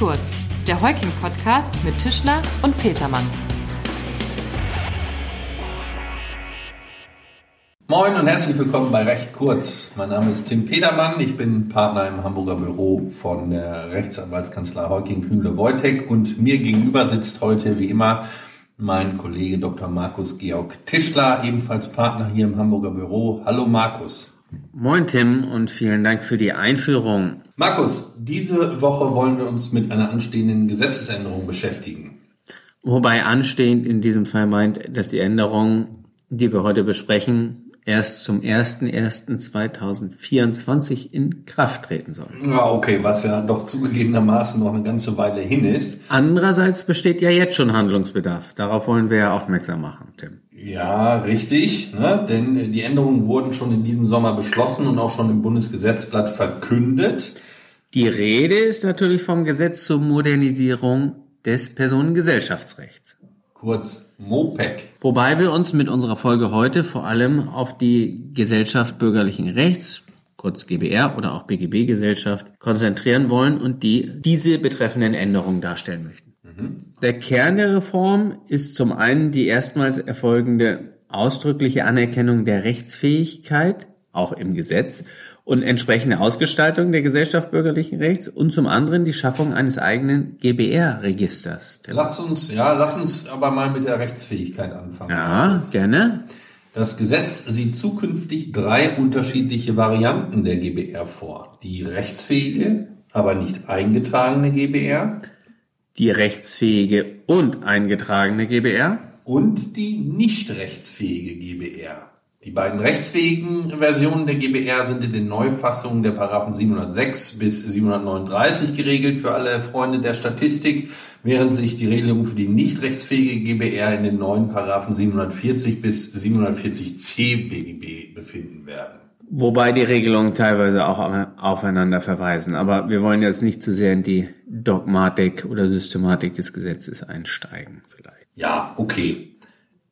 kurz, der Heuking-Podcast mit Tischler und Petermann. Moin und herzlich willkommen bei Recht Kurz. Mein Name ist Tim Petermann. Ich bin Partner im Hamburger Büro von der Rechtsanwaltskanzlei Heuking Kühnle Wojtek und mir gegenüber sitzt heute wie immer mein Kollege Dr. Markus Georg Tischler, ebenfalls Partner hier im Hamburger Büro. Hallo Markus. Moin Tim und vielen Dank für die Einführung. Markus, diese Woche wollen wir uns mit einer anstehenden Gesetzesänderung beschäftigen. Wobei anstehend in diesem Fall meint, dass die Änderung, die wir heute besprechen, erst zum 01.01.2024 in Kraft treten soll. Ja, okay, was ja doch zugegebenermaßen noch eine ganze Weile hin ist. Andererseits besteht ja jetzt schon Handlungsbedarf. Darauf wollen wir ja aufmerksam machen, Tim. Ja, richtig, ne? denn die Änderungen wurden schon in diesem Sommer beschlossen und auch schon im Bundesgesetzblatt verkündet. Die Rede ist natürlich vom Gesetz zur Modernisierung des Personengesellschaftsrechts kurz MOPEC. Wobei wir uns mit unserer Folge heute vor allem auf die Gesellschaft bürgerlichen Rechts, kurz GBR oder auch BGB-Gesellschaft, konzentrieren wollen und die diese betreffenden Änderungen darstellen möchten. Mhm. Der Kern der Reform ist zum einen die erstmals erfolgende ausdrückliche Anerkennung der Rechtsfähigkeit, auch im Gesetz, und entsprechende Ausgestaltung der Gesellschaft bürgerlichen Rechts und zum anderen die Schaffung eines eigenen GBR-Registers. Lass uns, ja, lass uns aber mal mit der Rechtsfähigkeit anfangen. Ja, das. gerne. Das Gesetz sieht zukünftig drei unterschiedliche Varianten der GBR vor. Die rechtsfähige, aber nicht eingetragene GBR. Die rechtsfähige und eingetragene GBR. Und die nicht rechtsfähige GBR. Die beiden rechtsfähigen Versionen der GBR sind in den Neufassungen der Paragraphen 706 bis 739 geregelt für alle Freunde der Statistik, während sich die Regelungen für die nicht rechtsfähige GBR in den neuen Paragraphen 740 bis 740c BGB befinden werden. Wobei die Regelungen teilweise auch aufeinander verweisen. Aber wir wollen jetzt nicht zu sehr in die Dogmatik oder Systematik des Gesetzes einsteigen, vielleicht. Ja, okay.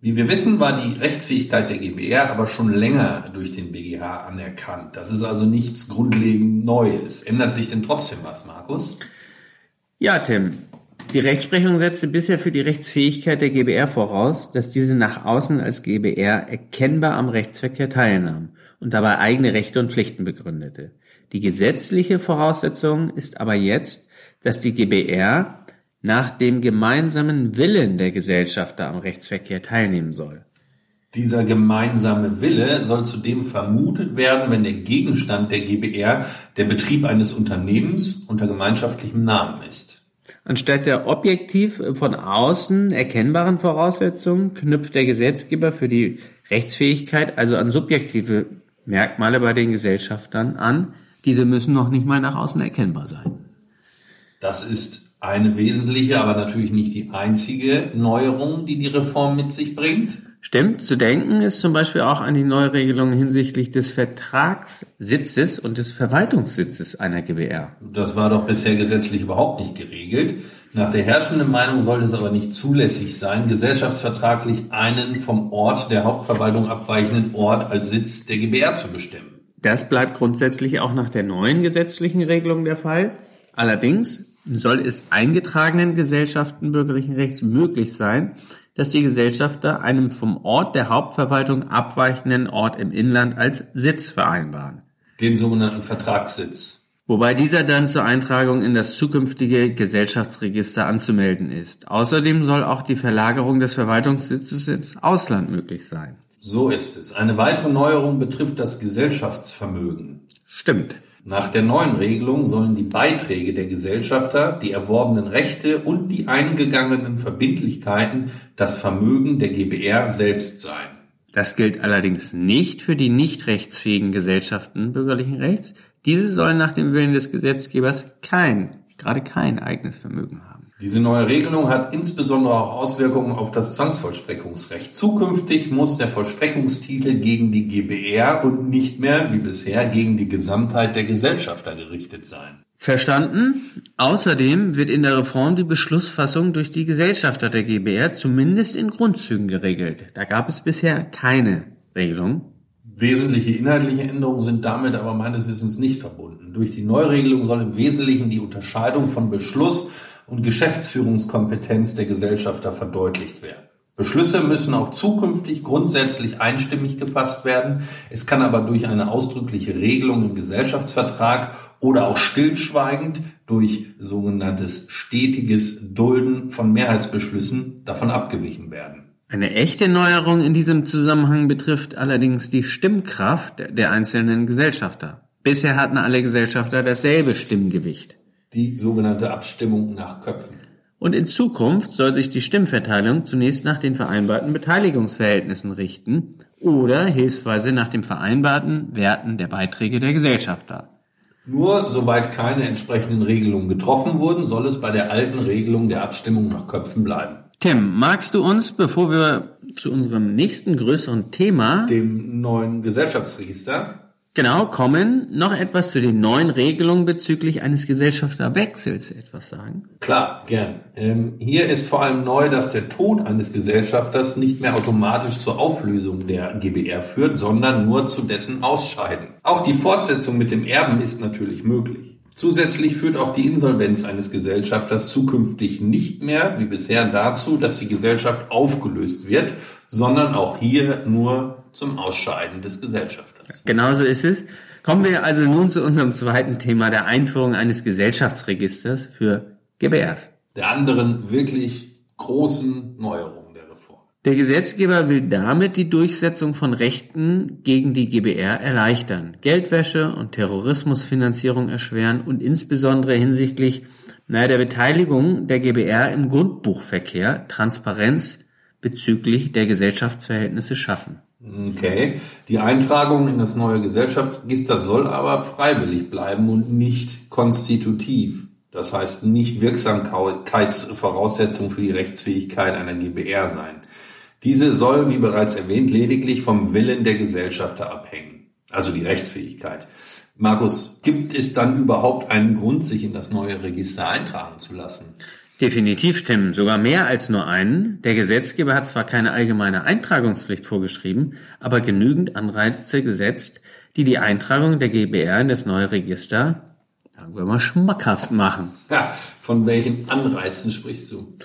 Wie wir wissen, war die Rechtsfähigkeit der GBR aber schon länger durch den BGH anerkannt. Das ist also nichts grundlegend Neues. Ändert sich denn trotzdem was, Markus? Ja, Tim. Die Rechtsprechung setzte bisher für die Rechtsfähigkeit der GBR voraus, dass diese nach außen als GBR erkennbar am Rechtsverkehr teilnahm und dabei eigene Rechte und Pflichten begründete. Die gesetzliche Voraussetzung ist aber jetzt, dass die GBR nach dem gemeinsamen Willen der Gesellschafter am Rechtsverkehr teilnehmen soll. Dieser gemeinsame Wille soll zudem vermutet werden, wenn der Gegenstand der GBR der Betrieb eines Unternehmens unter gemeinschaftlichem Namen ist. Anstatt der objektiv von außen erkennbaren Voraussetzungen knüpft der Gesetzgeber für die Rechtsfähigkeit also an subjektive Merkmale bei den Gesellschaftern an. Diese müssen noch nicht mal nach außen erkennbar sein. Das ist eine wesentliche, aber natürlich nicht die einzige Neuerung, die die Reform mit sich bringt. Stimmt, zu denken ist zum Beispiel auch an die Neuregelung hinsichtlich des Vertragssitzes und des Verwaltungssitzes einer GBR. Das war doch bisher gesetzlich überhaupt nicht geregelt. Nach der herrschenden Meinung soll es aber nicht zulässig sein, gesellschaftsvertraglich einen vom Ort der Hauptverwaltung abweichenden Ort als Sitz der GBR zu bestimmen. Das bleibt grundsätzlich auch nach der neuen gesetzlichen Regelung der Fall. Allerdings soll es eingetragenen Gesellschaften bürgerlichen Rechts möglich sein, dass die Gesellschafter einen vom Ort der Hauptverwaltung abweichenden Ort im Inland als Sitz vereinbaren. Den sogenannten Vertragssitz. Wobei dieser dann zur Eintragung in das zukünftige Gesellschaftsregister anzumelden ist. Außerdem soll auch die Verlagerung des Verwaltungssitzes ins Ausland möglich sein. So ist es. Eine weitere Neuerung betrifft das Gesellschaftsvermögen. Stimmt. Nach der neuen Regelung sollen die Beiträge der Gesellschafter, die erworbenen Rechte und die eingegangenen Verbindlichkeiten das Vermögen der GBR selbst sein. Das gilt allerdings nicht für die nicht rechtsfähigen Gesellschaften bürgerlichen Rechts. Diese sollen nach dem Willen des Gesetzgebers kein, gerade kein eigenes Vermögen haben. Diese neue Regelung hat insbesondere auch Auswirkungen auf das Zwangsvollstreckungsrecht. Zukünftig muss der Vollstreckungstitel gegen die GBR und nicht mehr, wie bisher, gegen die Gesamtheit der Gesellschafter gerichtet sein. Verstanden. Außerdem wird in der Reform die Beschlussfassung durch die Gesellschafter der GBR zumindest in Grundzügen geregelt. Da gab es bisher keine Regelung. Wesentliche inhaltliche Änderungen sind damit aber meines Wissens nicht verbunden. Durch die Neuregelung soll im Wesentlichen die Unterscheidung von Beschluss und Geschäftsführungskompetenz der Gesellschafter verdeutlicht werden. Beschlüsse müssen auch zukünftig grundsätzlich einstimmig gefasst werden. Es kann aber durch eine ausdrückliche Regelung im Gesellschaftsvertrag oder auch stillschweigend durch sogenanntes stetiges Dulden von Mehrheitsbeschlüssen davon abgewichen werden. Eine echte Neuerung in diesem Zusammenhang betrifft allerdings die Stimmkraft der einzelnen Gesellschafter. Bisher hatten alle Gesellschafter dasselbe Stimmgewicht. Die sogenannte Abstimmung nach Köpfen. Und in Zukunft soll sich die Stimmverteilung zunächst nach den vereinbarten Beteiligungsverhältnissen richten oder hilfsweise nach den vereinbarten Werten der Beiträge der Gesellschafter. Nur soweit keine entsprechenden Regelungen getroffen wurden, soll es bei der alten Regelung der Abstimmung nach Köpfen bleiben. Tim, magst du uns, bevor wir zu unserem nächsten größeren Thema, dem neuen Gesellschaftsregister, Genau, kommen noch etwas zu den neuen Regelungen bezüglich eines Gesellschafterwechsels etwas sagen? Klar, gern. Ähm, hier ist vor allem neu, dass der Tod eines Gesellschafters nicht mehr automatisch zur Auflösung der GBR führt, sondern nur zu dessen Ausscheiden. Auch die Fortsetzung mit dem Erben ist natürlich möglich. Zusätzlich führt auch die Insolvenz eines Gesellschafters zukünftig nicht mehr wie bisher dazu, dass die Gesellschaft aufgelöst wird, sondern auch hier nur zum Ausscheiden des Gesellschafters. Genauso ist es. Kommen wir also nun zu unserem zweiten Thema, der Einführung eines Gesellschaftsregisters für GBRs. Der anderen wirklich großen Neuerung der Reform. Der Gesetzgeber will damit die Durchsetzung von Rechten gegen die GBR erleichtern, Geldwäsche und Terrorismusfinanzierung erschweren und insbesondere hinsichtlich naja, der Beteiligung der GBR im Grundbuchverkehr Transparenz bezüglich der Gesellschaftsverhältnisse schaffen. Okay. Die Eintragung in das neue Gesellschaftsregister soll aber freiwillig bleiben und nicht konstitutiv. Das heißt nicht Wirksamkeitsvoraussetzung für die Rechtsfähigkeit einer GBR sein. Diese soll, wie bereits erwähnt, lediglich vom Willen der Gesellschafter abhängen. Also die Rechtsfähigkeit. Markus, gibt es dann überhaupt einen Grund, sich in das neue Register eintragen zu lassen? Definitiv, Tim. Sogar mehr als nur einen. Der Gesetzgeber hat zwar keine allgemeine Eintragungspflicht vorgeschrieben, aber genügend Anreize gesetzt, die die Eintragung der GBR in das neue Register, sagen wir mal, schmackhaft machen. Ja, von welchen Anreizen sprichst du?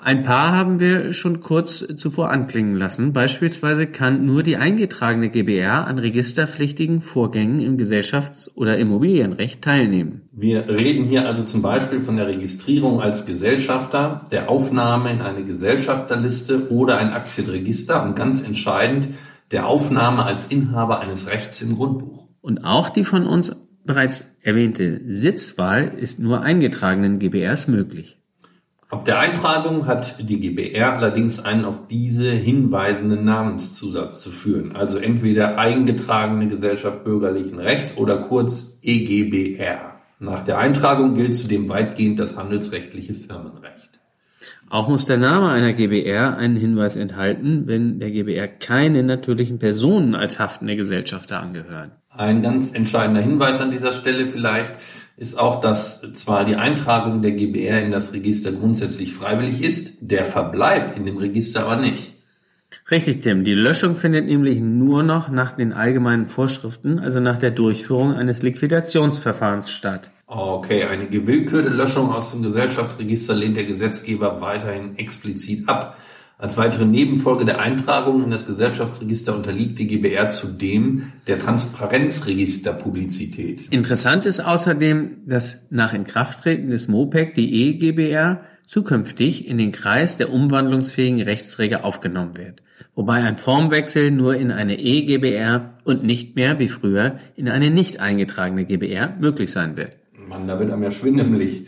Ein paar haben wir schon kurz zuvor anklingen lassen. Beispielsweise kann nur die eingetragene GBR an registerpflichtigen Vorgängen im Gesellschafts- oder Immobilienrecht teilnehmen. Wir reden hier also zum Beispiel von der Registrierung als Gesellschafter, der Aufnahme in eine Gesellschafterliste oder ein Aktienregister und ganz entscheidend der Aufnahme als Inhaber eines Rechts im Grundbuch. Und auch die von uns bereits erwähnte Sitzwahl ist nur eingetragenen GBRs möglich. Ab der Eintragung hat die GBR allerdings einen auf diese hinweisenden Namenszusatz zu führen, also entweder eingetragene Gesellschaft bürgerlichen Rechts oder kurz EGBR. Nach der Eintragung gilt zudem weitgehend das handelsrechtliche Firmenrecht. Auch muss der Name einer GBR einen Hinweis enthalten, wenn der GBR keine natürlichen Personen als haftende Gesellschafter angehören. Ein ganz entscheidender Hinweis an dieser Stelle vielleicht, ist auch, dass zwar die Eintragung der GBR in das Register grundsätzlich freiwillig ist, der Verbleib in dem Register aber nicht. Richtig, Tim. Die Löschung findet nämlich nur noch nach den allgemeinen Vorschriften, also nach der Durchführung eines Liquidationsverfahrens statt. Okay, eine gewillkürte Löschung aus dem Gesellschaftsregister lehnt der Gesetzgeber weiterhin explizit ab. Als weitere Nebenfolge der Eintragung in das Gesellschaftsregister unterliegt die GBR zudem der Transparenzregisterpublizität. Interessant ist außerdem, dass nach Inkrafttreten des MOPEC die EGBR zukünftig in den Kreis der umwandlungsfähigen Rechtsträger aufgenommen wird, wobei ein Formwechsel nur in eine EGBR und nicht mehr wie früher in eine nicht eingetragene GBR möglich sein wird. Mann, da wird einem ja schwindelig.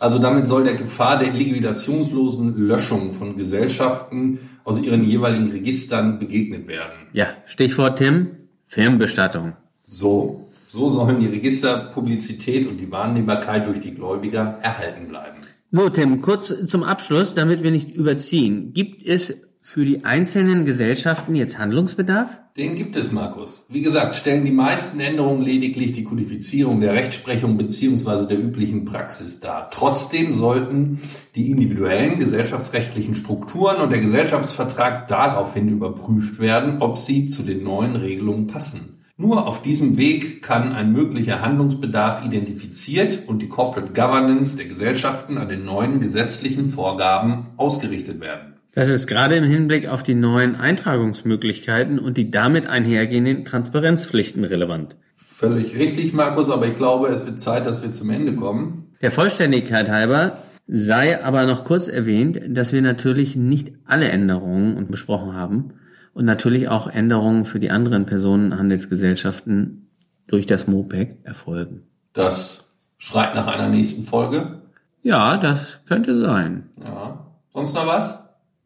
Also damit soll der Gefahr der liquidationslosen Löschung von Gesellschaften aus ihren jeweiligen Registern begegnet werden. Ja, Stichwort Tim, Firmenbestattung. So, so sollen die Registerpublizität und die Wahrnehmbarkeit durch die Gläubiger erhalten bleiben. So, Tim, kurz zum Abschluss, damit wir nicht überziehen. Gibt es für die einzelnen Gesellschaften jetzt Handlungsbedarf? Den gibt es, Markus. Wie gesagt, stellen die meisten Änderungen lediglich die Kodifizierung der Rechtsprechung beziehungsweise der üblichen Praxis dar. Trotzdem sollten die individuellen gesellschaftsrechtlichen Strukturen und der Gesellschaftsvertrag daraufhin überprüft werden, ob sie zu den neuen Regelungen passen. Nur auf diesem Weg kann ein möglicher Handlungsbedarf identifiziert und die Corporate Governance der Gesellschaften an den neuen gesetzlichen Vorgaben ausgerichtet werden. Das ist gerade im Hinblick auf die neuen Eintragungsmöglichkeiten und die damit einhergehenden Transparenzpflichten relevant. Völlig richtig, Markus, aber ich glaube, es wird Zeit, dass wir zum Ende kommen. Der Vollständigkeit halber sei aber noch kurz erwähnt, dass wir natürlich nicht alle Änderungen besprochen haben und natürlich auch Änderungen für die anderen Personenhandelsgesellschaften durch das MOPEC erfolgen. Das schreit nach einer nächsten Folge. Ja, das könnte sein. Ja. Sonst noch was?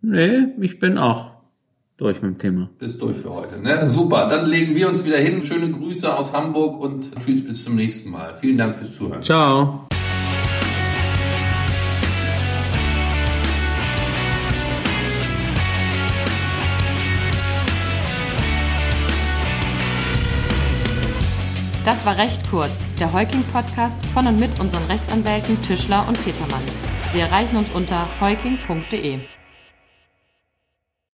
Nee, ich bin auch durch mit dem Thema. Bist durch für heute. Ne? Super, dann legen wir uns wieder hin. Schöne Grüße aus Hamburg und tschüss bis zum nächsten Mal. Vielen Dank fürs Zuhören. Ciao. Das war recht kurz, der Heuking-Podcast von und mit unseren Rechtsanwälten Tischler und Petermann. Sie erreichen uns unter heuking.de.